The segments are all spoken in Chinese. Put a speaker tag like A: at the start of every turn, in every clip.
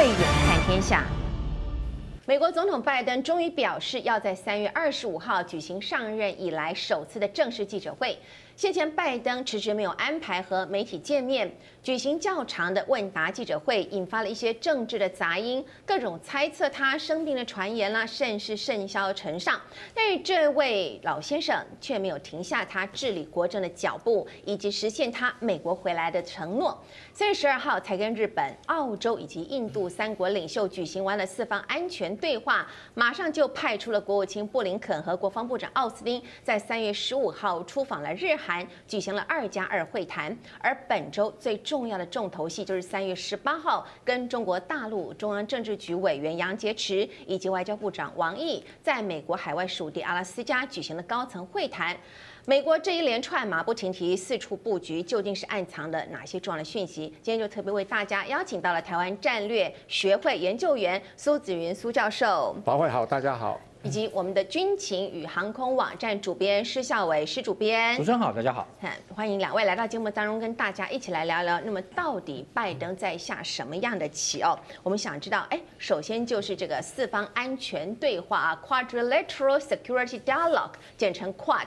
A: 慧眼看天下。美国总统拜登终于表示，要在三月二十五号举行上任以来首次的正式记者会。先前拜登迟迟没有安排和媒体见面，举行较长的问答记者会，引发了一些政治的杂音，各种猜测他生病的传言啦，甚是甚嚣尘上。但是这位老先生却没有停下他治理国政的脚步，以及实现他美国回来的承诺。三月十二号才跟日本、澳洲以及印度三国领袖举行完了四方安全对话，马上就派出了国务卿布林肯和国防部长奥斯汀，在三月十五号出访了日韩。举行了二加二会谈，而本周最重要的重头戏就是三月十八号跟中国大陆中央政治局委员杨洁篪以及外交部长王毅在美国海外属地阿拉斯加举行了高层会谈。美国这一连串马不停蹄四处布局，究竟是暗藏了哪些重要的讯息？今天就特别为大家邀请到了台湾战略学会研究员苏子云苏教授。
B: 宝慧好，大家好。
A: 以及我们的军情与航空网站主编施孝伟施主编，
C: 主持人好，大家好，
A: 欢迎两位来到节目当中，跟大家一起来聊聊。那么到底拜登在下什么样的棋哦？我们想知道，哎，首先就是这个四方安全对话啊，Quadrilateral Security Dialogue，简称 QUAD，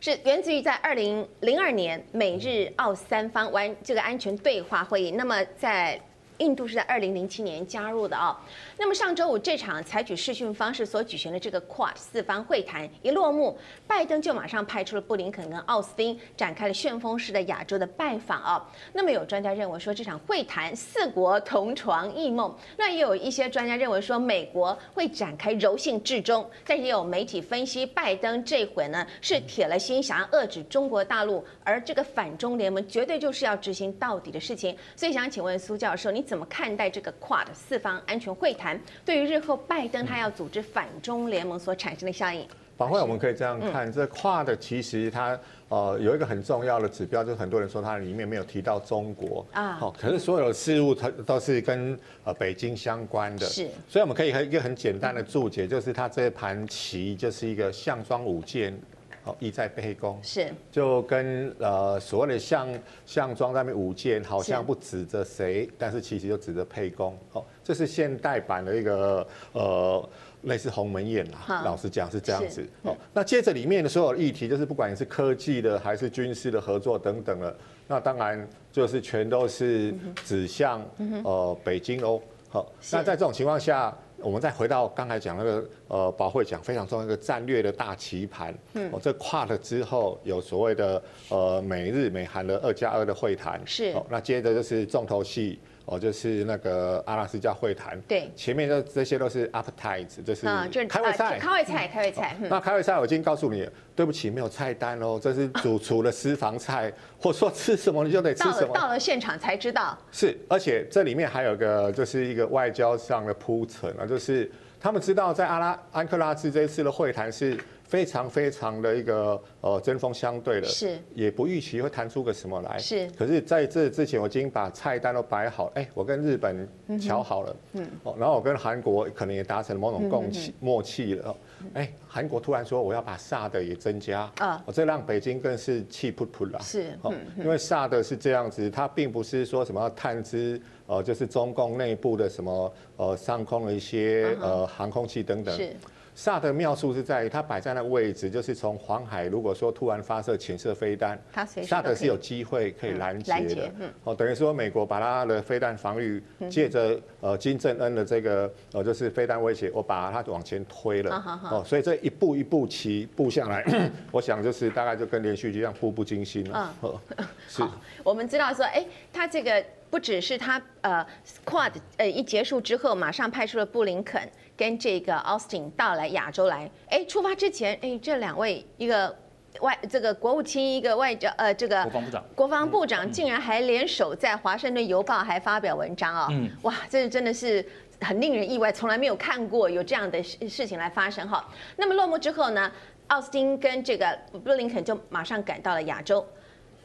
A: 是源自于在二零零二年美日澳三方完这个安全对话会议。那么在印度是在二零零七年加入的啊、那么上周五这场采取视讯方式所举行的这个 QUAD 四方会谈一落幕，拜登就马上派出了布林肯跟奥斯汀展开了旋风式的亚洲的拜访啊、那么有专家认为说这场会谈四国同床异梦，那也有一些专家认为说美国会展开柔性置中，但也有媒体分析拜登这回呢是铁了心想要遏制中国大陆，而这个反中联盟绝对就是要执行到底的事情。所以想请问苏教授，你怎么看待这个 QUAD 四方安全会谈？对于日后拜登他要组织反中联盟所产生的效应，
B: 反会，我们可以这样看，这 QUAD 其实它呃有一个很重要的指标，就是很多人说它里面没有提到中国啊，好，可是所有的事物它都是跟呃北京相关的，是，所以我们可以一个很简单的注解，就是它这盘棋就是一个项庄舞剑。哦，意在沛公是，就跟呃所谓的项项庄在那边舞剑，好像不指着谁，但是其实就指着沛公。哦，这是现代版的一个呃类似鸿门宴啦。老实讲是这样子。哦，那接着里面的所有议题，就是不管你是科技的还是军事的合作等等的，那当然就是全都是指向呃北京哦。好，那在这种情况下。我们再回到刚才讲那个呃，保会讲非常重要一个战略的大棋盘。嗯，哦，这跨了之后有所谓的呃美日美韩的二加二的会谈。是。哦，那接着就是重头戏。哦，就是那个阿拉斯加会谈，对，前面的这些都是 appetites，就是开胃菜，
A: 开胃菜，开胃菜。
B: 那开胃菜我已经告诉你，对不起，没有菜单哦，这是主厨的私房菜，或说吃什么你就得吃什么。
A: 到了现场才知道。
B: 是，而且这里面还有个，就是一个外交上的铺陈啊，就是他们知道在阿拉安克拉治这一次的会谈是。非常非常的一个呃针锋相对的，是。也不预期会谈出个什么来，是。可是在这之前，我已经把菜单都摆好，哎，我跟日本瞧好了，嗯，哦，然后我跟韩国可能也达成了某种共契默契了，哎，韩国突然说我要把 THAAD 也增加，啊，我这让北京更是气噗噗了，是，哦，因为 THAAD 是这样子，它并不是说什么要探知，呃，就是中共内部的什么呃上空的一些呃航空器等等，是。萨的妙处是在于它摆在那位置，就是从黄海，如果说突然发射潜射飞弹，萨德是有机会可以拦截的。哦，等于说美国把它的飞弹防御借着呃金正恩的这个呃就是飞弹威胁，我把它往前推了。哦，所以这一步一步棋步下来，我想就是大概就跟连续剧一样，步步惊心了。嗯，
A: 是。我们知道说，哎，他这个不只是他呃 QUAD 呃一结束之后，马上派出了布林肯。跟这个奥斯汀到来亚洲来，哎，出发之前，哎，这两位一个外这个国务卿，一个外交呃这个国防部长，国防部长竟然还联手在《华盛顿邮报》还发表文章啊、哦，嗯，哇，这真的是很令人意外，从来没有看过有这样的事事情来发生哈。那么落幕之后呢，奥斯汀跟这个布林肯就马上赶到了亚洲。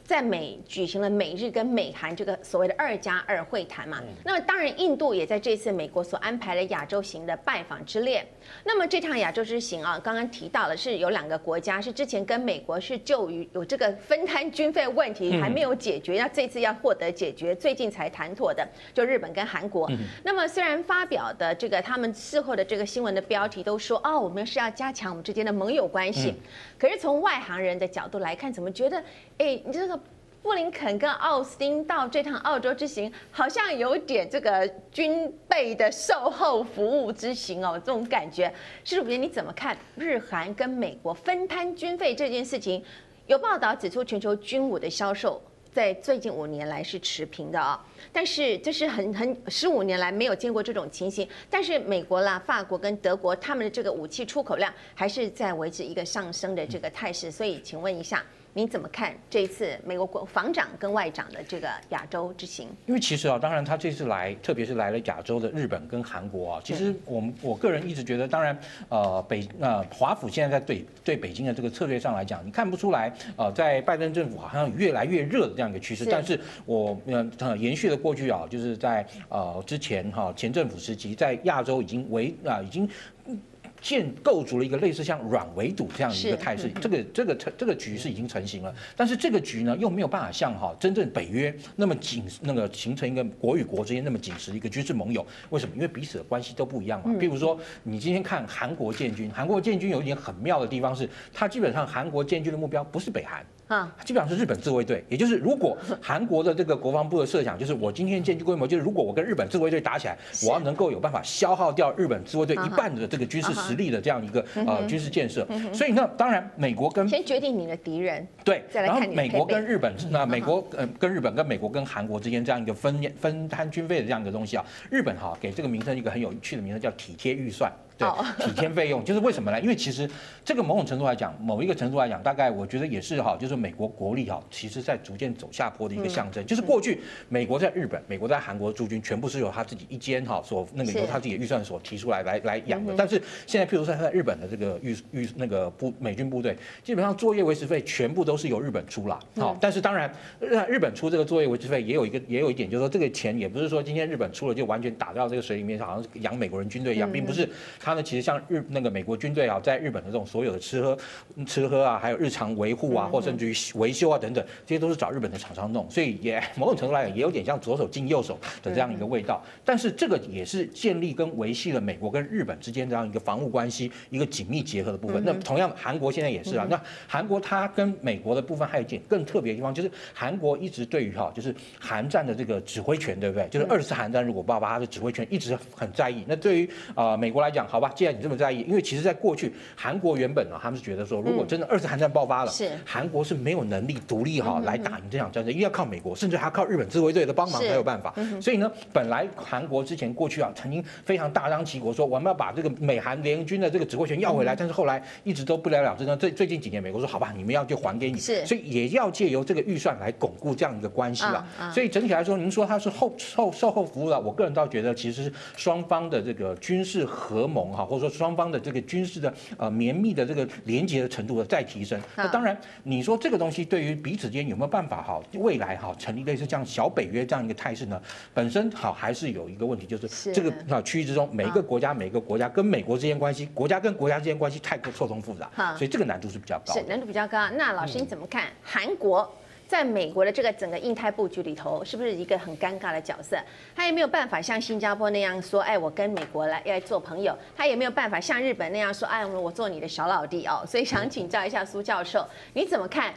A: 在美举行了美日跟美韩这个所谓的二加二会谈嘛，那么当然印度也在这次美国所安排的亚洲行的拜访之列。那么这趟亚洲之行啊，刚刚提到了是有两个国家是之前跟美国是就于有这个分摊军费问题还没有解决，那这次要获得解决，最近才谈妥的，就日本跟韩国。那么虽然发表的这个他们事后的这个新闻的标题都说哦，我们是要加强我们之间的盟友关系，可是从外行人的角度来看，怎么觉得哎，你这个？布林肯跟奥斯汀到这趟澳洲之行，好像有点这个军备的售后服务之行哦，这种感觉。施主编，你怎么看日韩跟美国分摊军费这件事情？有报道指出，全球军武的销售在最近五年来是持平的啊，但是这是很很十五年来没有见过这种情形。但是美国啦、法国跟德国，他们的这个武器出口量还是在维持一个上升的这个态势。所以，请问一下。你怎么看这一次美国国防长跟外长的这个亚洲之行？
C: 因为其实啊，当然他这次来，特别是来了亚洲的日本跟韩国啊，其实我们我个人一直觉得，当然呃北呃华府现在在对对北京的这个策略上来讲，你看不出来呃在拜登政府好像越来越热的这样一个趋势。但是我呃延续了过去啊，就是在呃之前哈前政府时期，在亚洲已经为啊已经。建构筑了一个类似像软围堵这样的一个态势，这个这个这个局势已经成型了。但是这个局呢，又没有办法像哈真正北约那么紧，那个形成一个国与国之间那么紧实的一个军事盟友。为什么？因为彼此的关系都不一样嘛。比如说，你今天看韩国建军，韩国建军有一点很妙的地方是，它基本上韩国建军的目标不是北韩。啊，基本上是日本自卫队，也就是如果韩国的这个国防部的设想，就是我今天建军规模，就是如果我跟日本自卫队打起来，我要能够有办法消耗掉日本自卫队一半的这个军事实力的这样一个呃军事建设。所以呢，当然美国跟
A: 先决定你的敌人，
C: 对，然后美国跟日本，那美国呃跟日本跟美国跟韩国之间这样一个分分摊军费的这样一个东西啊，日本哈给这个名称一个很有趣的名字叫体贴预算。对，体贴费用就是为什么呢？因为其实这个某种程度来讲，某一个程度来讲，大概我觉得也是哈，就是美国国力哈，其实在逐渐走下坡的一个象征。就是过去美国在日本、美国在韩国驻军，全部是由他自己一间哈所那个由他自己的预算所提出来来来养的。但是现在，譬如说他在日本的这个预预那个部美军部队，基本上作业维持费全部都是由日本出了。好，但是当然，日本出这个作业维持费也有一个也有一点，就是说这个钱也不是说今天日本出了就完全打到这个水里面，好像是养美国人军队一样，并不是。他呢，其实像日那个美国军队啊，在日本的这种所有的吃喝、吃喝啊，还有日常维护啊，或甚至于维修啊等等，这些都是找日本的厂商弄，所以也 某种程度来讲，也有点像左手进右手的这样一个味道。但是这个也是建立跟维系了美国跟日本之间这样一个防务关系一个紧密结合的部分。那同样，韩国现在也是啊。那韩国它跟美国的部分还有一点更特别的地方，就是韩国一直对于哈，就是韩战的这个指挥权，对不对？就是二次韩战如果爆发，它的指挥权一直很在意。那对于啊美国来讲，好吧，既然你这么在意，因为其实，在过去，韩国原本呢，他们是觉得说，如果真的二次韩战爆发了，是。韩国是没有能力独立哈来打赢这场战争，因为要靠美国，甚至还要靠日本自卫队的帮忙才有办法。所以呢，本来韩国之前过去啊，曾经非常大张旗鼓说，我们要把这个美韩联军的这个指挥权要回来，但是后来一直都不了了之呢。最最近几年，美国说好吧，你们要就还给你，是，所以也要借由这个预算来巩固这样一个关系了。所以整体来说，您说它是后售售后服务了，我个人倒觉得其实是双方的这个军事合盟哈，或者说双方。的这个军事的呃绵密的这个连接的程度的再提升，那当然你说这个东西对于彼此间有没有办法哈未来哈成立类似像小北约这样一个态势呢？本身好还是有一个问题，就是这个啊区域之中每一个国家每一个国家跟美国之间关系，国家跟国家之间关系太过错综复杂，所以这个难度是比较高。
A: 是难度比较高。那老师你怎么看韩国？在美国的这个整个印太布局里头，是不是一个很尴尬的角色？他也没有办法像新加坡那样说：“哎，我跟美国来要做朋友。”他也没有办法像日本那样说：“哎，我做你的小老弟哦。”所以想请教一下苏教授，你怎么看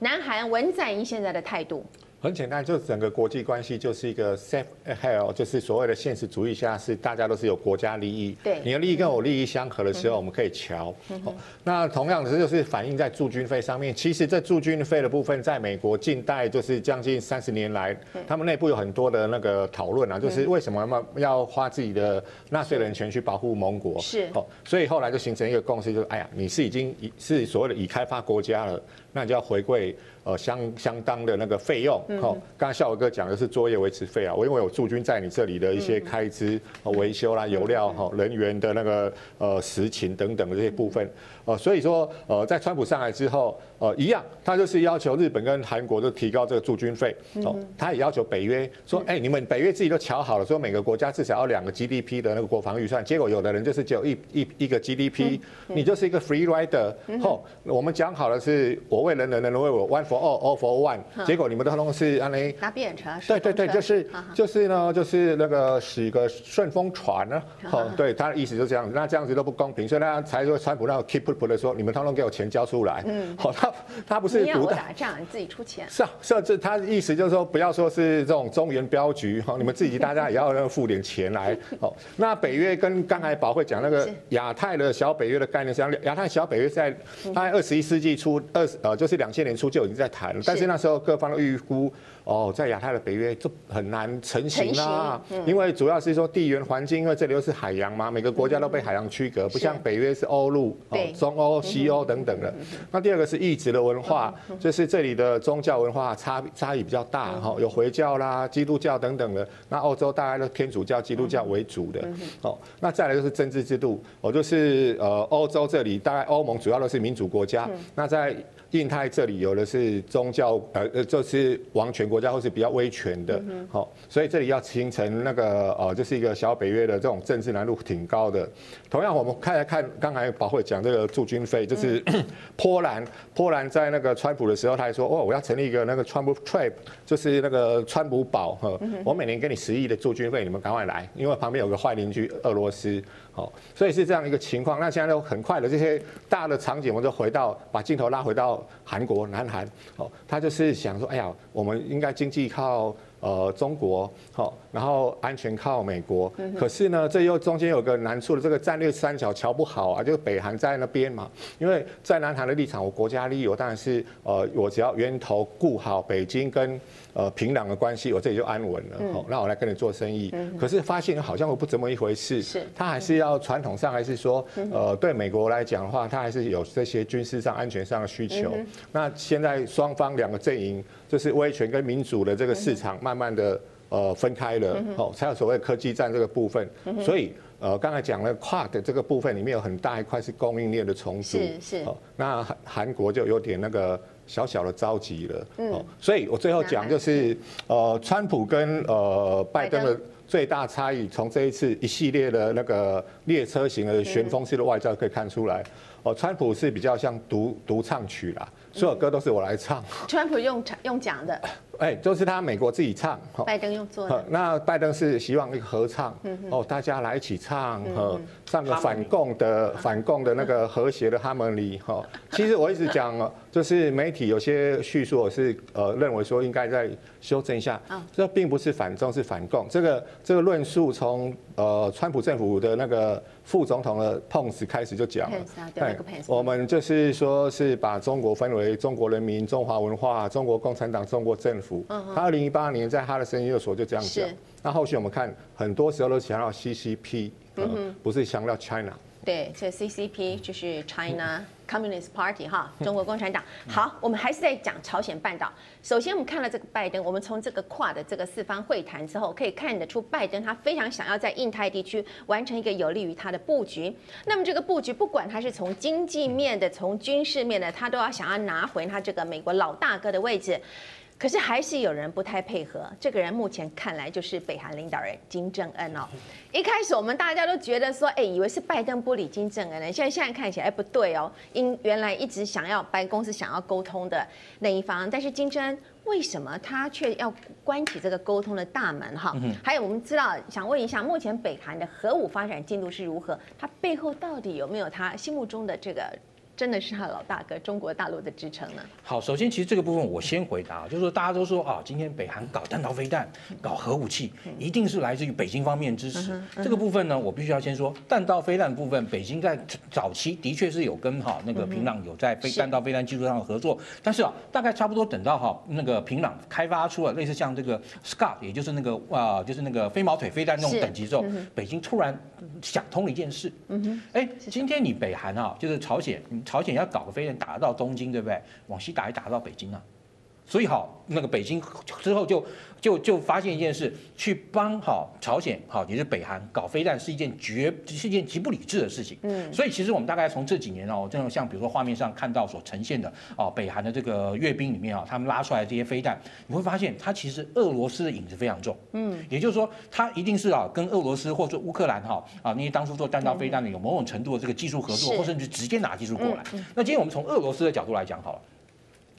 A: 南韩文在寅现在的态度？
B: 很简单，就整个国际关系就是一个 safe harbor，就是所谓的现实主义下是大家都是有国家利益，对，你的利益跟我利益相合的时候，我们可以乔。那同样的，这就是反映在驻军费上面。其实这驻军费的部分，在美国近代就是将近三十年来，他们内部有很多的那个讨论啊，就是为什么要要花自己的纳税人钱去保护盟国？是，哦，所以后来就形成一个共识，就是哎呀，你是已经是所谓的已开发国家了。那你就要回馈呃相相当的那个费用。好，刚才孝伟哥讲的是作业维持费啊，我因为有驻军在你这里的一些开支、维修啦、油料哈、人员的那个呃实情等等的这些部分。呃，所以说呃，在川普上来之后，呃，一样，他就是要求日本跟韩国都提高这个驻军费。哦，他也要求北约说，哎，你们北约自己都瞧好了，说每个国家至少要两个 GDP 的那个国防预算。结果有的人就是只有一一一个 GDP，你就是一个 free rider。后我们讲好了是我为人人，人人为我，one for all，all for one。结果你们的通通是安内
A: 拿扁车。
B: 对对对，就是就是呢，就是那个使个顺风船呢。哦，对，他的意思就是这样，那这样子都不公平，所以他才说川普那个 keep。不能说，你们通通给我钱交出来。嗯，好，他 他不是
A: 你要我打仗，你自己出钱。
B: 是啊，是啊，这他的意思就是说，不要说是这种中原镖局，哈，你们自己大家也要付点钱来。哦，那北约跟刚才宝会讲那个亚太的小北约的概念，像亚太小北约在大概二十一世纪初二呃，就是两千年初就已经在谈了，但是那时候各方的预估。哦，在亚太的北约就很难成型啦，因为主要是说地缘环境，因为这里又是海洋嘛，每个国家都被海洋区隔，不像北约是欧陆、哦中欧、西欧等等的。那第二个是异质的文化，就是这里的宗教文化差差异比较大，哈，有回教啦、基督教等等的。那欧洲大概都天主教、基督教为主的。哦，那再来就是政治制度，哦，就是呃欧洲这里大概欧盟主要都是民主国家，那在。印太这里有的是宗教，呃呃，就是王权国家或是比较威权的，好，所以这里要形成那个呃，就是一个小北约的这种政治难度挺高的。同样，我们看来看刚才宝慧讲这个驻军费，就是 波兰，波兰在那个川普的时候，他还说，哦，我要成立一个那个川普 trap，就是那个川普堡，哈，我每年给你十亿的驻军费，你们赶快来，因为旁边有个坏邻居俄罗斯。好，所以是这样一个情况。那现在都很快的这些大的场景，我们就回到把镜头拉回到韩国、南韩。哦，他就是想说，哎呀，我们应该经济靠呃中国，好，然后安全靠美国。可是呢，这又中间有个难处的，这个战略三角乔不好啊，就是北韩在那边嘛。因为在南韩的立场，我国家利益，我当然是呃，我只要源头顾好北京跟。呃，平壤的关系，我这里就安稳了。好、嗯，那我来跟你做生意。嗯、可是发现好像不怎么一回事。是，他还是要传统上还是说，呃，对美国来讲的话，他还是有这些军事上、安全上的需求。嗯、那现在双方两个阵营，就是威权跟民主的这个市场，慢慢的呃分开了。哦，才有所谓科技战这个部分。所以呃，刚才讲了跨的这个部分里面有很大一块是供应链的重组。是是。那韩韩国就有点那个。小小的着急了，嗯，所以我最后讲就是，呃，川普跟呃拜登的最大差异，从这一次一系列的那个列车型的旋风式的外交可以看出来，哦，川普是比较像独独唱曲啦，所有歌都是我来唱，
A: 川普用唱用讲的。
B: 哎，就是他美国自己唱，
A: 拜登用做的。
B: 那拜登是希望一个合唱，哦，大家来一起唱，哈，唱个反共的反共的那个和谐的哈门里，哈。其实我一直讲，就是媒体有些叙述，我是呃认为说应该再修正一下，这并不是反中，是反共。这个这个论述从呃川普政府的那个副总统的碰瓷开始就讲了，对，我们就是说是把中国分为中国人民、中华文化、中国共产党、中国政府。他二零一八年在他的声音研究所就这样讲。那后续我们看，很多时候都强调 CCP，不是强调 China。
A: 对，这 CCP 就是 China Communist Party 哈，中国共产党。好，我们还是在讲朝鲜半岛。首先，我们看了这个拜登，我们从这个跨的这个四方会谈之后，可以看得出拜登他非常想要在印太地区完成一个有利于他的布局。那么这个布局，不管他是从经济面的，从军事面的，他都要想要拿回他这个美国老大哥的位置。可是还是有人不太配合，这个人目前看来就是北韩领导人金正恩哦。一开始我们大家都觉得说，哎，以为是拜登不理金正恩呢，现在现在看起来不对哦，因原来一直想要白宫是想要沟通的那一方，但是金正恩为什么他却要关起这个沟通的大门哈？还有我们知道，想问一下，目前北韩的核武发展进度是如何？他背后到底有没有他心目中的这个？真的是他老大哥中国大陆的支撑呢？
C: 好，首先其实这个部分我先回答，就是说大家都说啊，今天北韩搞弹道飞弹、搞核武器，一定是来自于北京方面支持。这个部分呢，我必须要先说，弹道飞弹部分，北京在早期的确是有跟哈那个平壤有在飞弹道飞弹技术上的合作，但是啊，大概差不多等到哈那个平壤开发出了类似像这个 Scud，也就是那个啊，就是那个飞毛腿飞弹那种等级之后，北京突然想通了一件事，嗯哼，哎，今天你北韩啊，就是朝鲜。朝鲜要搞个飞弹打到东京，对不对？往西打也打到北京啊。所以好，那个北京之后就就就发现一件事，去帮好朝鲜好，也是北韩搞飞弹是一件绝是一件极不理智的事情。嗯，所以其实我们大概从这几年哦，这种像比如说画面上看到所呈现的哦，北韩的这个阅兵里面啊，他们拉出来的这些飞弹，你会发现它其实俄罗斯的影子非常重。嗯，也就是说，它一定是啊，跟俄罗斯或者说乌克兰哈啊那些当初做弹道飞弹的有某种程度的这个技术合作，或甚至直接拿技术过来。那今天我们从俄罗斯的角度来讲好了。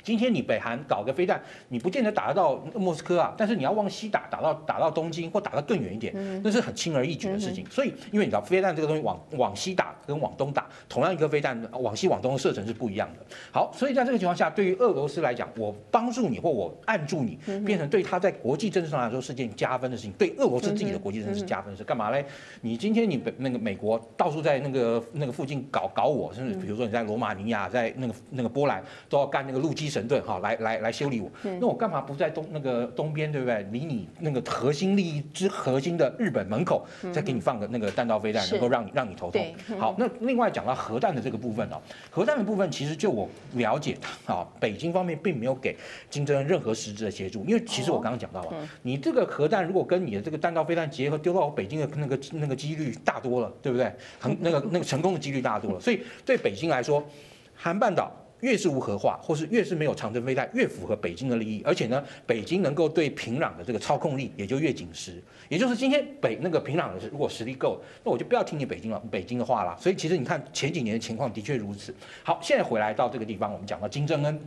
C: 今天你北韩搞个飞弹，你不见得打得到莫斯科啊，但是你要往西打，打到打到东京或打到更远一点，那是很轻而易举的事情。所以，因为你知道飞弹这个东西往往西打跟往东打，同样一个飞弹往西往东的射程是不一样的。好，所以在这个情况下，对于俄罗斯来讲，我帮助你或我按住你，变成对他在国际政治上来说是件加分的事情。对俄罗斯自己的国际政治是加分是，干嘛嘞？你今天你北那个美国到处在那个那个附近搞搞我，甚至比如说你在罗马尼亚，在那个那个波兰都要干那个陆基。神盾哈，来来来修理我，那我干嘛不在东那个东边，对不对？离你那个核心利益之核心的日本门口，再给你放个那个弹道飞弹，能够让你让你头痛。好，那另外讲到核弹的这个部分哦，核弹的部分其实就我了解啊，北京方面并没有给金正恩任何实质的协助，因为其实我刚刚讲到了，你这个核弹如果跟你的这个弹道飞弹结合，丢到北京的那个那个几率大多了，对不对？很那个那个成功的几率大多了，所以对北京来说，韩半岛。越是无核化，或是越是没有长征飞弹，越符合北京的利益。而且呢，北京能够对平壤的这个操控力也就越紧实。也就是今天北那个平壤的如果实力够，那我就不要听你北京了，北京的话了。所以其实你看前几年的情况的确如此。好，现在回来到这个地方，我们讲到金正恩。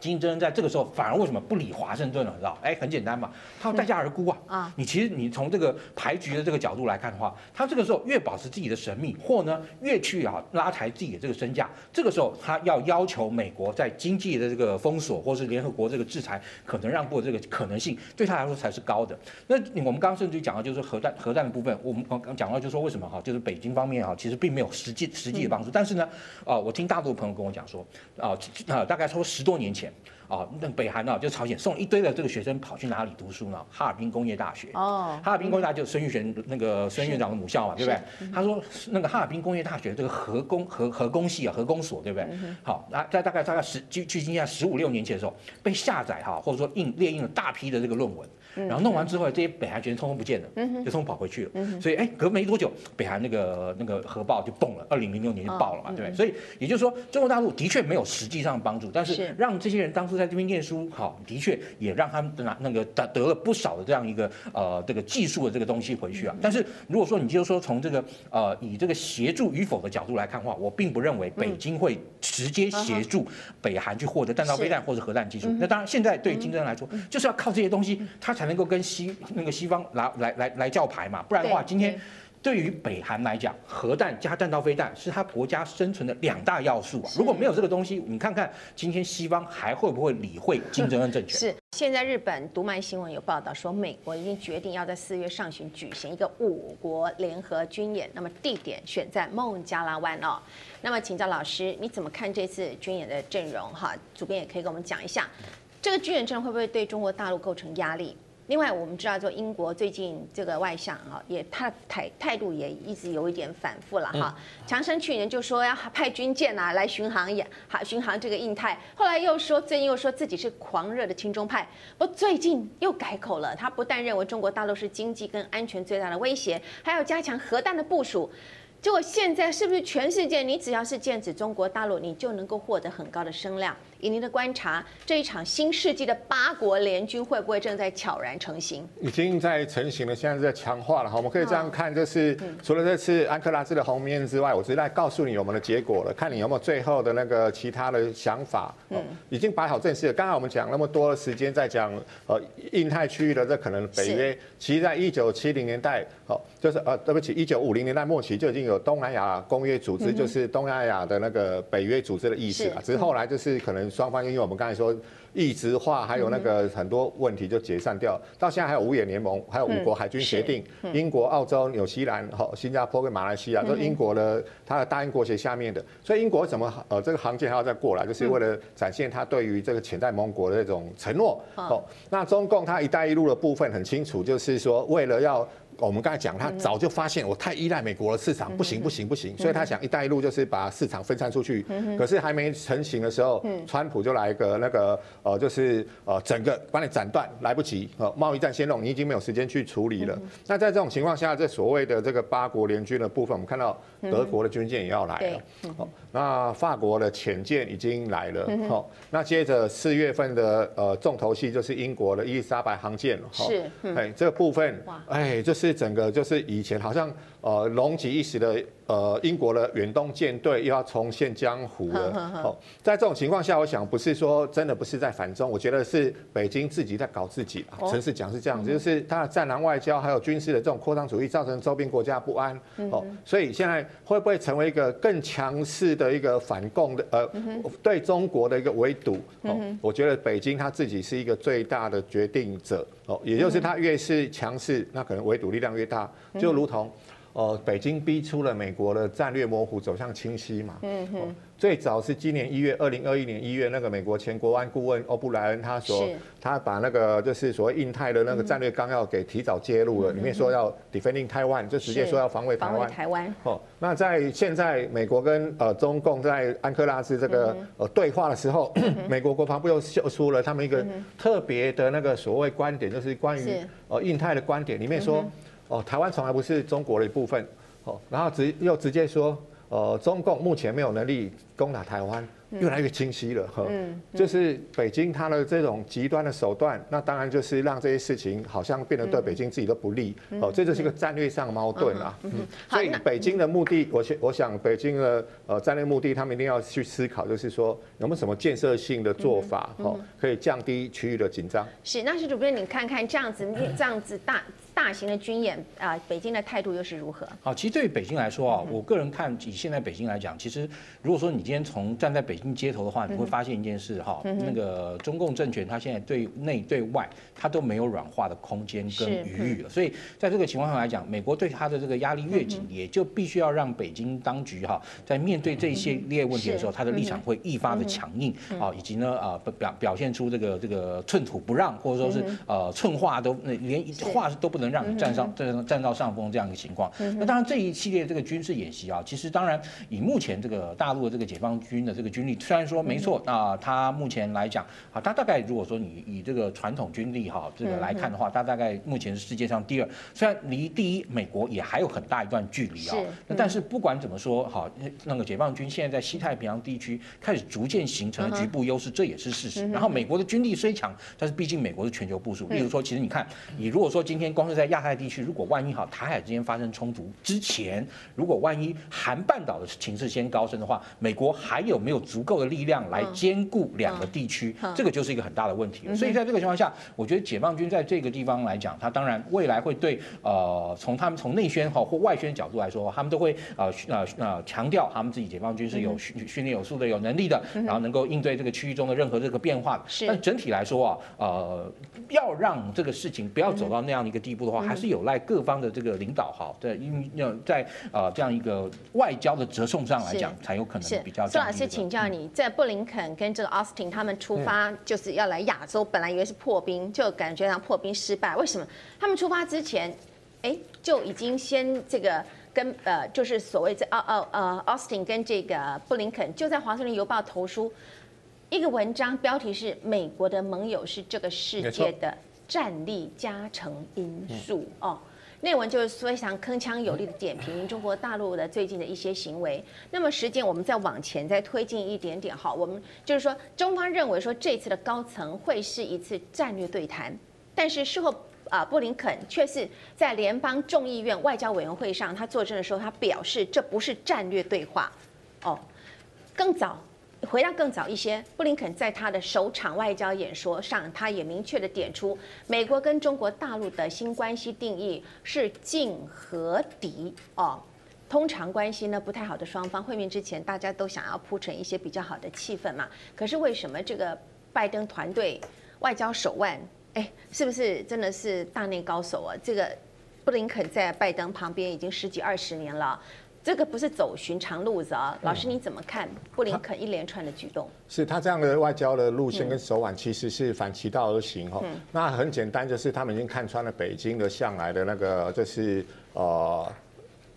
C: 金正恩在这个时候反而为什么不理华盛顿了？知道？哎，很简单嘛，他要待价而沽啊。啊，你其实你从这个牌局的这个角度来看的话，他这个时候越保持自己的神秘，或呢越去啊拉抬自己的这个身价，这个时候他要要求美国在经济的这个封锁，或是联合国这个制裁可能让步的这个可能性，对他来说才是高的。那我们刚刚甚至于讲到就是核弹核弹的部分，我们刚刚讲到就是说为什么哈，就是北京方面啊其实并没有实际实际的帮助，但是呢，啊我听大陆的朋友跟我讲说，啊啊大概说十多年前。哦，那北韩呢，就朝鲜送一堆的这个学生跑去哪里读书呢？哈尔滨工业大学。哦，哈尔滨工业大学就是孙玉璇那个孙院长的母校嘛，对不对？他说那个哈尔滨工业大学这个核工核核工系啊，核工所，对不对？好，那在大概大概十距距今在十五六年前的时候，被下载哈，或者说印列印了大批的这个论文。然后弄完之后，这些北韩学生通通不见了，就通通跑回去了。所以哎，隔没多久，北韩那个那个核爆就蹦了，二零零六年就爆了嘛，对不对？所以也就是说，中国大陆的确没有实际上帮助，但是让这些人当初在这边念书，好，的确也让他们拿那个得得了不少的这样一个呃这个技术的这个东西回去啊。但是如果说你就是说从这个呃以这个协助与否的角度来看的话，我并不认为北京会直接协助北韩去获得弹道飞弹或者核弹技术。那当然，现在对金正恩来说，就是要靠这些东西，他才能够跟西那个西方来来来来叫牌嘛，不然的话，今天对于北韩来讲，核弹加弹道飞弹是他国家生存的两大要素啊。如果没有这个东西，你看看今天西方还会不会理会金正恩政权？
A: 是。现在日本读卖新闻有报道说，美国已经决定要在四月上旬举行一个五国联合军演，那么地点选在孟加拉湾哦。那么请教老师，你怎么看这次军演的阵容？哈，主编也可以跟我们讲一下，这个军演阵容会不会对中国大陆构成压力？另外，我们知道，就英国最近这个外相啊，也他态态度也一直有一点反复了哈。强生去年就说要派军舰啊来巡航，也好巡航这个印太，后来又说最近又说自己是狂热的亲中派，不最近又改口了，他不但认为中国大陆是经济跟安全最大的威胁，还要加强核弹的部署。结果现在是不是全世界你只要是剑指中国大陆，你就能够获得很高的声量？以您的观察，这一场新世纪的八国联军会不会正在悄然成型？
B: 已经在成型了，现在是在强化了哈。我们可以这样看，就是除了这次安克拉斯的红面之外，我直接来告诉你我们的结果了，看你有没有最后的那个其他的想法。嗯，已经摆好阵势了。刚才我们讲那么多的时间在讲呃印太区域的这可能北约，其实在一九七零年代，哦，就是呃对不起，一九五零年代末期就已经有东南亚公约组织，就是东南亚的那个北约组织的意思啊。只是后来就是可能。双方因为我们刚才说一直化，还有那个很多问题就解散掉，到现在还有五眼联盟，还有五国海军协定，英国、澳洲、纽西兰、和新加坡跟马来西亚，都英国的它的大英国协下面的，所以英国怎么呃这个航舰还要再过来，就是为了展现它对于这个潜在盟国的那种承诺。哦，那中共它一带一路的部分很清楚，就是说为了要。我们刚才讲，他早就发现我太依赖美国的市场，不行不行不行，所以他想“一带一路”就是把市场分散出去。可是还没成型的时候，川普就来一个那个呃，就是呃，整个把你斩断，来不及，呃，贸易战先弄，你已经没有时间去处理了。那在这种情况下，这所谓的这个八国联军的部分，我们看到德国的军舰也要来了，哦，那法国的潜舰已经来了，好，那接着四月份的呃重头戏就是英国的伊丽莎白航舰，
A: 是，
B: 哎，这个部分，哎，就是整个就是以前好像。呃，龙起一时的呃，英国的远东舰队又要重现江湖了。哦，在这种情况下，我想不是说真的不是在反中，我觉得是北京自己在搞自己。陈市讲是这样子，就是他的战狼外交还有军事的这种扩张主义，造成周边国家不安。哦，所以现在会不会成为一个更强势的一个反共的呃，对中国的一个围堵？哦，我觉得北京他自己是一个最大的决定者。哦，也就是他越是强势，那可能围堵力量越大，就如同。呃，北京逼出了美国的战略模糊，走向清晰嘛。嗯哼。最早是今年一月，二零二一年一月，那个美国前国安顾问欧布莱恩他说，他把那个就是所谓印太的那个战略纲要给提早揭露了，里面说要 defending Taiwan，就直接说要防卫台湾。
A: 台湾。哦，
B: 那在现在美国跟呃中共在安克拉斯这个呃对话的时候，美国国防部又秀出了他们一个特别的那个所谓观点，就是关于呃印太的观点，里面说。哦，台湾从来不是中国的一部分，哦，然后直又直接说，呃，中共目前没有能力攻打台湾。越来越清晰了，哈，就是北京他的这种极端的手段，那当然就是让这些事情好像变得对北京自己都不利，哦，这就是一个战略上的矛盾啊。嗯，所以北京的目的，我想，我想北京的呃战略目的，他们一定要去思考，就是说有没有什么建设性的做法，哦，可以降低区域的紧张。
A: 是，那是主编，你看看这样子，这样子大大型的军演啊，北京的态度又是如何？
C: 好，其实对于北京来说啊，我个人看以现在北京来讲，其实如果说你今天从站在北京街头的话，你会发现一件事哈，那个中共政权它现在对内对外它都没有软化的空间跟余裕了，所以在这个情况下来讲，美国对它的这个压力越紧，也就必须要让北京当局哈，在面对这一系列问题的时候，它的立场会愈发的强硬啊，以及呢啊表表现出这个这个寸土不让，或者说是呃寸话都连话都不能让你占上占占到上风这样一个情况。那当然这一系列这个军事演习啊，其实当然以目前这个大陆的这个解放军的这个军力，虽然。说没错，那他目前来讲，啊，他大概如果说你以这个传统军力哈这个来看的话，他大概目前是世界上第二，虽然离第一美国也还有很大一段距离啊。那但是不管怎么说，哈，那个解放军现在在西太平洋地区开始逐渐形成了局部优势，这也是事实。然后美国的军力虽强，但是毕竟美国是全球部署，例如说，其实你看，你如果说今天光是在亚太地区，如果万一哈台海之间发生冲突之前，如果万一韩半岛的情势先高升的话，美国还有没有足够的力量来兼顾两个地区，这个就是一个很大的问题。所以在这个情况下，我觉得解放军在这个地方来讲，他当然未来会对呃，从他们从内宣哈或外宣角度来说，他们都会呃呃呃强调他们自己解放军是有训训练有素的、有能力的，然后能够应对这个区域中的任何这个变化。但整体来说啊，呃，要让这个事情不要走到那样的一个地步的话，还是有赖各方的这个领导哈，在因要在呃这样一个外交的折送上来讲，才有可能比较。
A: 苏老师请教你在布林肯跟这个奥斯汀他们出发就是要来亚洲，本来以为是破冰，就感觉上破冰失败。为什么？他们出发之前，哎，就已经先这个跟呃，就是所谓这奥奥呃，Austin 跟这个布林肯就在华盛顿邮报投书一个文章，标题是“美国的盟友是这个世界的战力加成因素”哦。内文就是非常铿锵有力的点评中国大陆的最近的一些行为。那么时间我们再往前再推进一点点哈，我们就是说中方认为说这次的高层会是一次战略对谈，但是事后啊布林肯却是在联邦众议院外交委员会上他作证的时候，他表示这不是战略对话哦，更早。回到更早一些，布林肯在他的首场外交演说上，他也明确的点出，美国跟中国大陆的新关系定义是竞和敌哦。通常关系呢不太好的双方会面之前，大家都想要铺成一些比较好的气氛嘛。可是为什么这个拜登团队外交手腕，哎，是不是真的是大内高手啊？这个布林肯在拜登旁边已经十几二十年了。这个不是走寻常路子啊，老师你怎么看布林肯一连串的举动？
B: 是他这样的外交的路线跟手腕，其实是反其道而行哈。那很简单，就是他们已经看穿了北京的向来的那个，就是呃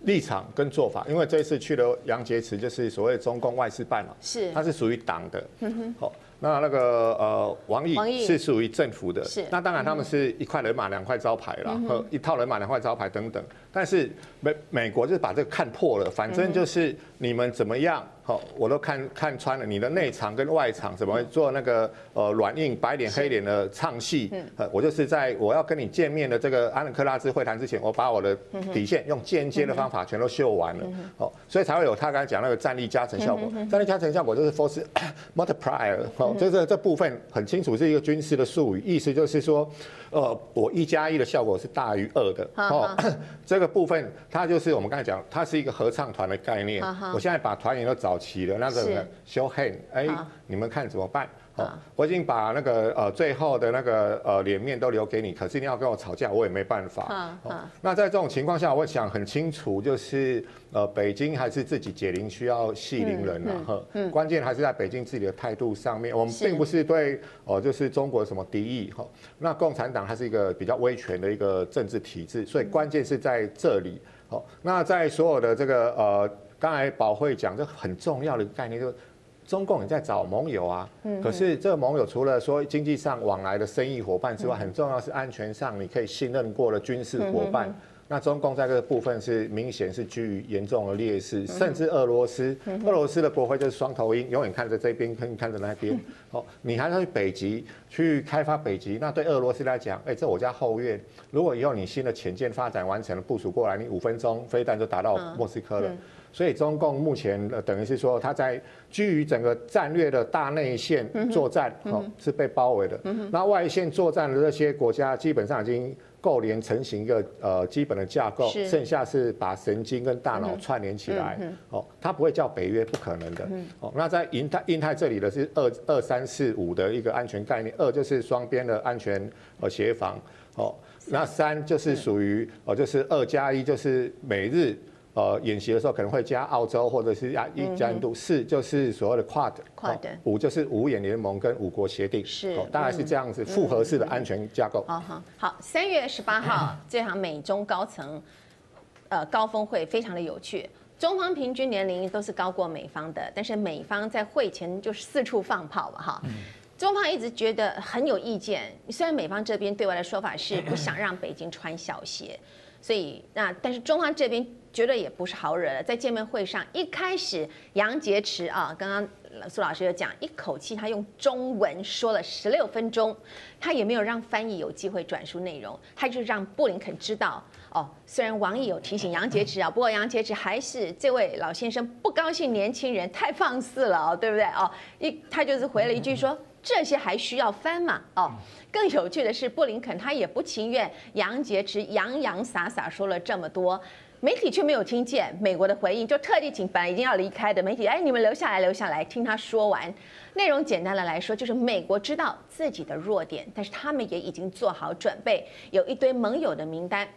B: 立场跟做法。因为这一次去了杨洁篪，就是所谓中共外事办嘛，是，他是属于党的，好。那那个呃，王毅是属于政府的，是。那当然他们是一块人马两块招牌啦，和一套人马两块招牌等等。但是美美国就是把这个看破了，反正就是你们怎么样，好，我都看看穿了你的内场跟外场怎么做那个呃软硬白脸黑脸的唱戏。呃，我就是在我要跟你见面的这个安克拉兹会谈之前，我把我的底线用间接的方法全都秀完了，哦，所以才会有他刚才讲那个战力加成效果。战力加成效果就是 force multiplier，哦，就是这部分很清楚是一个军事的术语，意思就是说。呃，我一加一的效果是大于二的哦。这个部分它就是我们刚才讲，它是一个合唱团的概念。我现在把团员都找齐了，那个 show hand，哎，你们看怎么办？我已经把那个呃最后的那个呃脸面都留给你，可是你要跟我吵架，我也没办法。那在这种情况下，我想很清楚，就是呃北京还是自己解铃需要系铃人了哈。嗯关键还是在北京自己的态度上面。我们并不是对哦，就是中国什么敌意哈。那共产党它是一个比较威权的一个政治体制，所以关键是在这里。好，那在所有的这个呃，刚才宝慧讲这很重要的概念就是。中共也在找盟友啊，可是这个盟友除了说经济上往来的生意伙伴之外，很重要是安全上你可以信任过的军事伙伴。那中共在这个部分是明显是居于严重的劣势，甚至俄罗斯，俄罗斯的国会就是双头鹰，永远看着这边，看看着那边。哦，你还要去北极去开发北极，那对俄罗斯来讲，哎，这我家后院。如果以后你新的潜舰发展完成了部署过来，你五分钟飞弹就打到莫斯科了。所以中共目前呃等于是说，他在居于整个战略的大内线作战，哦是被包围的。那外线作战的这些国家基本上已经构连成型一个呃基本的架构，剩下是把神经跟大脑串联起来。哦，它不会叫北约，不可能的。哦，那在印太印太这里的是二二三四五的一个安全概念，二就是双边的安全呃协防。哦，那三就是属于哦就是二加一就是美日。呃，演习的时候可能会加澳洲或者是加印加印度，四就是所谓的 Quad，五就是五眼联盟跟五国协定，是，大概是这样子复合式的安全架构。
A: 好好好，三月十八号这场美中高层呃高峰会非常的有趣，中方平均年龄都是高过美方的，但是美方在会前就是四处放炮嘛哈，中方一直觉得很有意见，虽然美方这边对外的说法是不想让北京穿小鞋。所以那但是中方这边绝对也不是好惹的，在见面会上一开始杨洁篪啊，刚刚苏老师有讲，一口气他用中文说了十六分钟，他也没有让翻译有机会转述内容，他就让布林肯知道哦，虽然王毅有提醒杨洁篪啊，不过杨洁篪还是这位老先生不高兴，年轻人太放肆了哦，对不对哦？一他就是回了一句说。这些还需要翻吗？哦，更有趣的是，布林肯他也不情愿杨洁篪洋洋洒洒说了这么多，媒体却没有听见美国的回应，就特地请本来已经要离开的媒体，哎，你们留下来，留下来听他说完。内容简单的来说，就是美国知道自己的弱点，但是他们也已经做好准备，有一堆盟友的名单。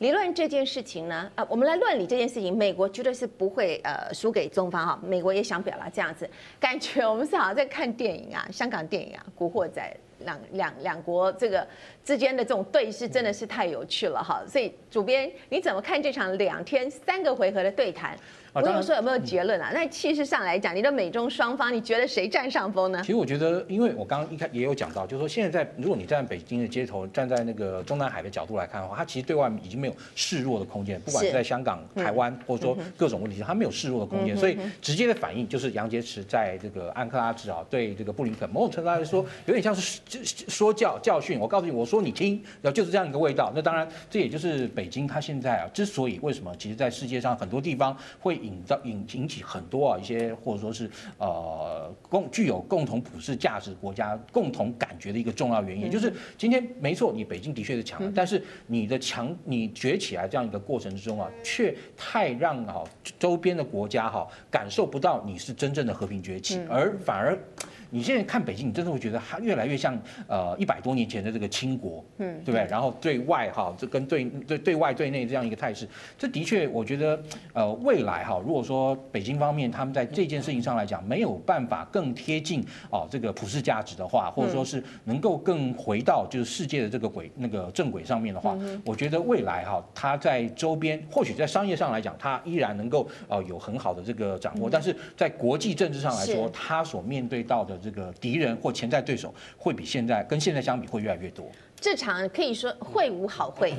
A: 理论这件事情呢，啊，我们来论理这件事情，美国绝对是不会呃输给中方哈。美国也想表达这样子，感觉我们是好像在看电影啊，香港电影啊，《古惑仔》两两两国这个之间的这种对视真的是太有趣了哈。所以主编你怎么看这场两天三个回合的对谈？不用说有没有结论啊？那气势上来讲，你的美中双方，你觉得谁占上风呢？
C: 其实我觉得，因为我刚刚一开也有讲到，就是说现在在如果你站在北京的街头，站在那个中南海的角度来看的话，它其实对外已经没有示弱的空间，不管是在香港、台湾，或者说各种问题上，它没有示弱的空间。所以直接的反应就是杨洁篪在这个安克拉治啊，对这个布林肯某种程度来说，有点像是说教教训。我告诉你，我说你听，然后就是这样一个味道。那当然，这也就是北京它现在啊，之所以为什么，其实在世界上很多地方会。引到引引起很多啊一些或者说是呃共具有共同普世价值国家共同感觉的一个重要原因，就是今天没错，你北京的确是强了，但是你的强你崛起来这样一个过程之中啊，却太让啊周边的国家哈感受不到你是真正的和平崛起，而反而。你现在看北京，你真的会觉得它越来越像呃一百多年前的这个清国，嗯，对不对？然后对外哈，这跟对对对外对内这样一个态势，这的确我觉得呃未来哈，如果说北京方面他们在这件事情上来讲没有办法更贴近哦这个普世价值的话，或者说是能够更回到就是世界的这个轨那个正轨上面的话，我觉得未来哈，它在周边或许在商业上来讲，它依然能够呃有很好的这个掌握，但是在国际政治上来说，它所面对到的这个敌人或潜在对手，会比现在跟现在相比会越来越多。
A: 这场可以说会无好会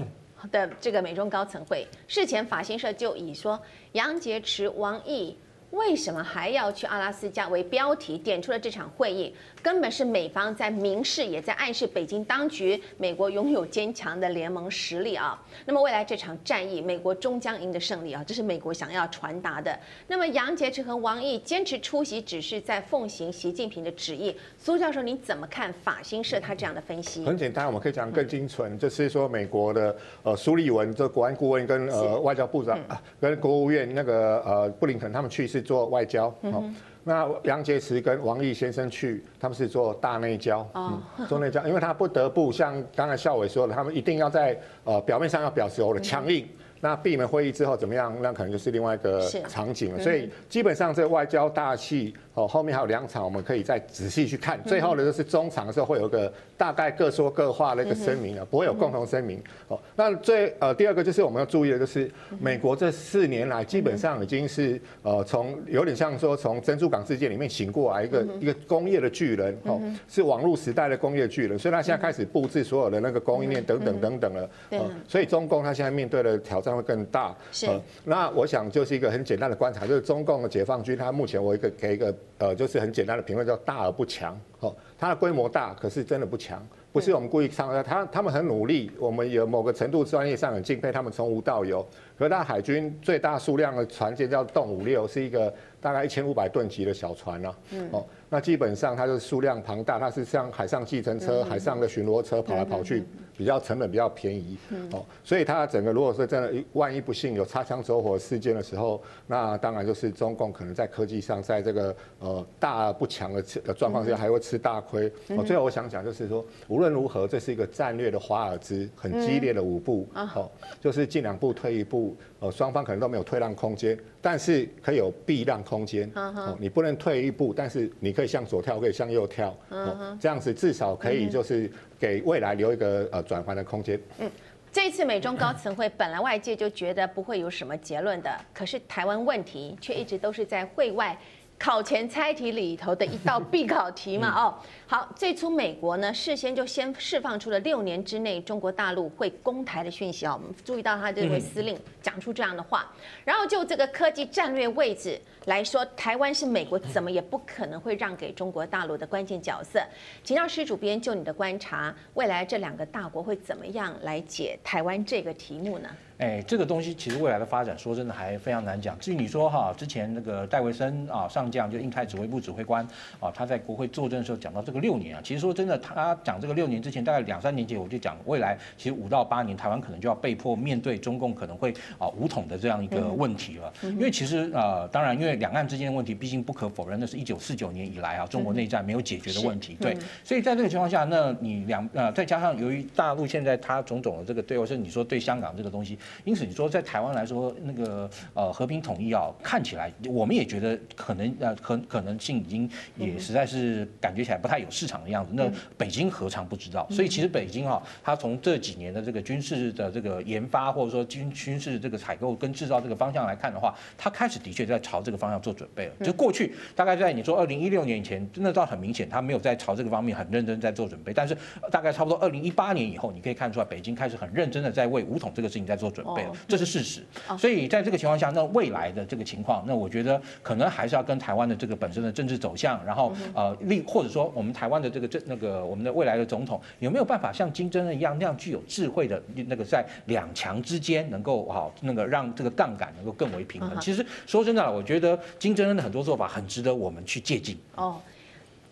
A: 的这个美中高层会，事前法新社就以说杨洁篪、王毅。为什么还要去阿拉斯加为标题点出了这场会议，根本是美方在明示，也在暗示北京当局，美国拥有坚强的联盟实力啊。那么未来这场战役，美国终将赢得胜利啊，这是美国想要传达的。那么杨洁篪和王毅坚持出席，只是在奉行习近平的旨意。苏教授，你怎么看法新社他这样的分析？
B: 很简单，我们可以讲更精纯，嗯、就是说美国的呃苏利文这国安顾问跟呃外交部长、嗯、跟国务院那个呃布林肯他们去是。做外交，好，那杨洁篪跟王毅先生去，他们是做大内交，嗯，做内交，因为他不得不像刚才校委说的，他们一定要在呃表面上要表示我的强硬，那闭门会议之后怎么样，那可能就是另外一个场景了。所以基本上这外交大戏。哦，后面还有两场，我们可以再仔细去看。最后呢就是中场的时候会有个大概各说各话的一个声明啊，不会有共同声明。哦，那最呃第二个就是我们要注意的就是，美国这四年来基本上已经是呃从有点像说从珍珠港事件里面醒过来一个一个工业的巨人哦，是网络时代的工业巨人，所以他现在开始布置所有的那个供应链等等等等了。对，所以中共他现在面对的挑战会更大。是。那我想就是一个很简单的观察，就是中共的解放军，他目前我一个给一个。呃，就是很简单的评论，叫大而不强。哦，它的规模大，可是真的不强。不是我们故意伤害他，他们很努力，我们有某个程度专业上很敬佩他们，从无到有。可是他海军最大数量的船舰叫动五六，是一个大概一千五百吨级的小船啊。嗯。哦，那基本上它的数量庞大，它是像海上计程车、海上的巡逻车跑来跑去。比较成本比较便宜，哦，所以它整个如果说真的，万一不幸有擦枪走火事件的时候，那当然就是中共可能在科技上，在这个呃大不强的的状况下，还会吃大亏。哦，最后我想讲就是说，无论如何，这是一个战略的华尔兹，很激烈的舞步，哦，就是进两步退一步，呃，双方可能都没有退让空间，但是可以有避让空间。哦，你不能退一步，但是你可以向左跳，可以向右跳，哦，这样子至少可以就是。给未来留一个呃转换的空间。嗯，
A: 这次美中高层会，本来外界就觉得不会有什么结论的，可是台湾问题却一直都是在会外。考前猜题里头的一道必考题嘛？哦，好，最初美国呢事先就先释放出了六年之内中国大陆会攻台的讯息啊，我们注意到他这位司令讲出这样的话，然后就这个科技战略位置来说，台湾是美国怎么也不可能会让给中国大陆的关键角色。请教施主编，就你的观察，未来这两个大国会怎么样来解台湾这个题目呢？
C: 哎，这个东西其实未来的发展，说真的还非常难讲。至于你说哈，之前那个戴维森啊上将，就印太指挥部指挥官啊，他在国会作证的时候讲到这个六年啊，其实说真的，他讲这个六年之前，大概两三年前我就讲，未来其实五到八年，台湾可能就要被迫面对中共可能会啊武统的这样一个问题了。因为其实呃，当然因为两岸之间的问题，毕竟不可否认，那是一九四九年以来啊，中国内战没有解决的问题。对，所以在这个情况下，那你两呃再加上由于大陆现在它种种的这个对，或是你说对香港这个东西，因此你说在台湾来说，那个呃和平统一啊，看起来我们也觉得可能呃可可能性已经也实在是感觉起来不太有市场的样子。那北京何尝不知道？所以其实北京啊，它从这几年的这个军事的这个研发，或者说军军事这个采购跟制造这个方向来看的话，它开始的确在朝这个方向做准备了。就过去大概在你说二零一六年以前，真的倒很明显，它没有在朝这个方面很认真在做准备。但是大概差不多二零一八年以后，你可以看出来，北京开始很认真的在为武统这个事情在做准备了。这是事实，所以在这个情况下，那未来的这个情况，那我觉得可能还是要跟台湾的这个本身的政治走向，然后呃，立或者说我们台湾的这个这那个我们的未来的总统有没有办法像金正恩一样那样具有智慧的那个在两强之间能够好那个让这个杠杆能够更为平衡。其实说真的，我觉得金正恩的很多做法很值得我们去借鉴。哦。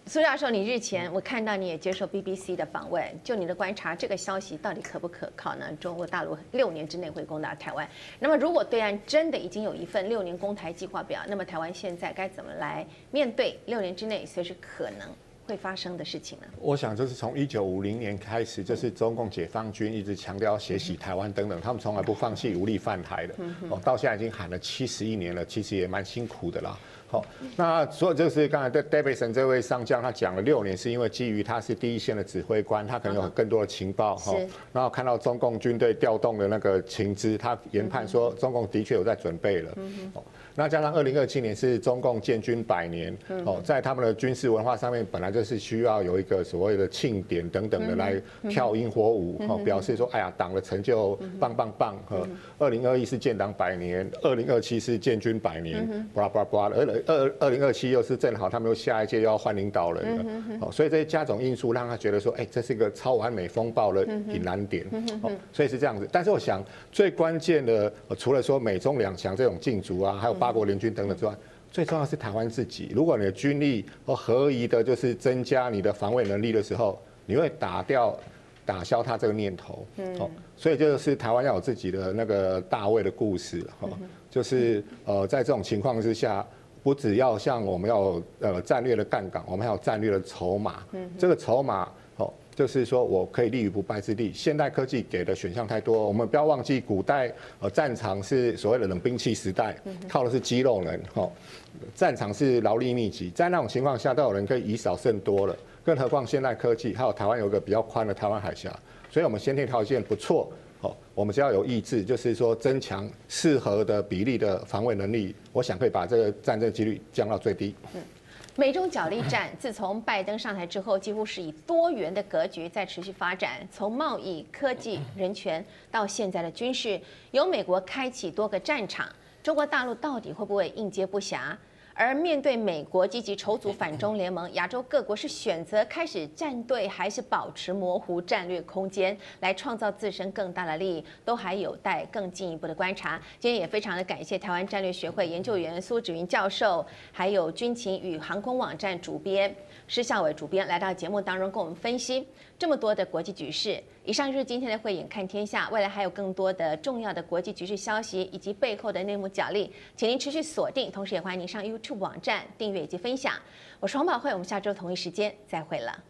A: 苏教授，你日前我看到你也接受 BBC 的访问，就你的观察，这个消息到底可不可靠呢？中国大陆六年之内会攻打台湾，那么如果对岸真的已经有一份六年攻台计划表，那么台湾现在该怎么来面对六年之内随时可能会发生的事情呢？
B: 我想就是从一九五零年开始，就是中共解放军一直强调要血洗台湾等等，他们从来不放弃武力犯台的。哦，到现在已经喊了七十一年了，其实也蛮辛苦的啦。好，那所以就是刚才对 Davidson 这位上将，他讲了六年，是因为基于他是第一线的指挥官，他可能有更多的情报哈。然后看到中共军队调动的那个情资，他研判说中共的确有在准备了。那加上二零二七年是中共建军百年，哦，在他们的军事文化上面本来就是需要有一个所谓的庆典等等的来跳烟火舞，哦，表示说哎呀党的成就棒棒棒。和二零二一是建党百年，二零二七是建军百年，巴拉巴拉巴拉，二二二零二七又是正好他们又下一届又要换领导人了，哦，所以这些加总因素让他觉得说，哎，这是一个超完美风暴的引燃点，哦，所以是这样子。但是我想最关键的，除了说美中两强这种竞逐啊，还有。八国联军等等之外，最重要是台湾自己。如果你的军力和合宜的，就是增加你的防卫能力的时候，你会打掉、打消他这个念头。哦，所以就是台湾要有自己的那个大卫的故事。哈，就是呃，在这种情况之下，不只要像我们要有呃战略的杠杆，我们还有战略的筹码。这个筹码。就是说，我可以立于不败之地。现代科技给的选项太多，我们不要忘记，古代呃战场是所谓的冷兵器时代，靠的是肌肉人，哈，战场是劳力密集，在那种情况下，都有人可以以少胜多了。更何况现代科技，还有台湾有个比较宽的台湾海峡，所以我们先天条件不错，好，我们只要有意志，就是说增强适合的比例的防卫能力，我想可以把这个战争几率降到最低。
A: 美中角力战自从拜登上台之后，几乎是以多元的格局在持续发展。从贸易、科技、人权到现在的军事，由美国开启多个战场，中国大陆到底会不会应接不暇？而面对美国积极筹组反中联盟，亚洲各国是选择开始站队，还是保持模糊战略空间，来创造自身更大的利益，都还有待更进一步的观察。今天也非常的感谢台湾战略学会研究员苏芷云教授，还有军情与航空网站主编施孝伟主编来到节目当中，跟我们分析这么多的国际局势。以上就是今天的慧眼看天下，未来还有更多的重要的国际局势消息以及背后的内幕角力，请您持续锁定，同时也欢迎您上 YouTube 网站订阅以及分享。我是黄宝慧，我们下周同一时间再会了。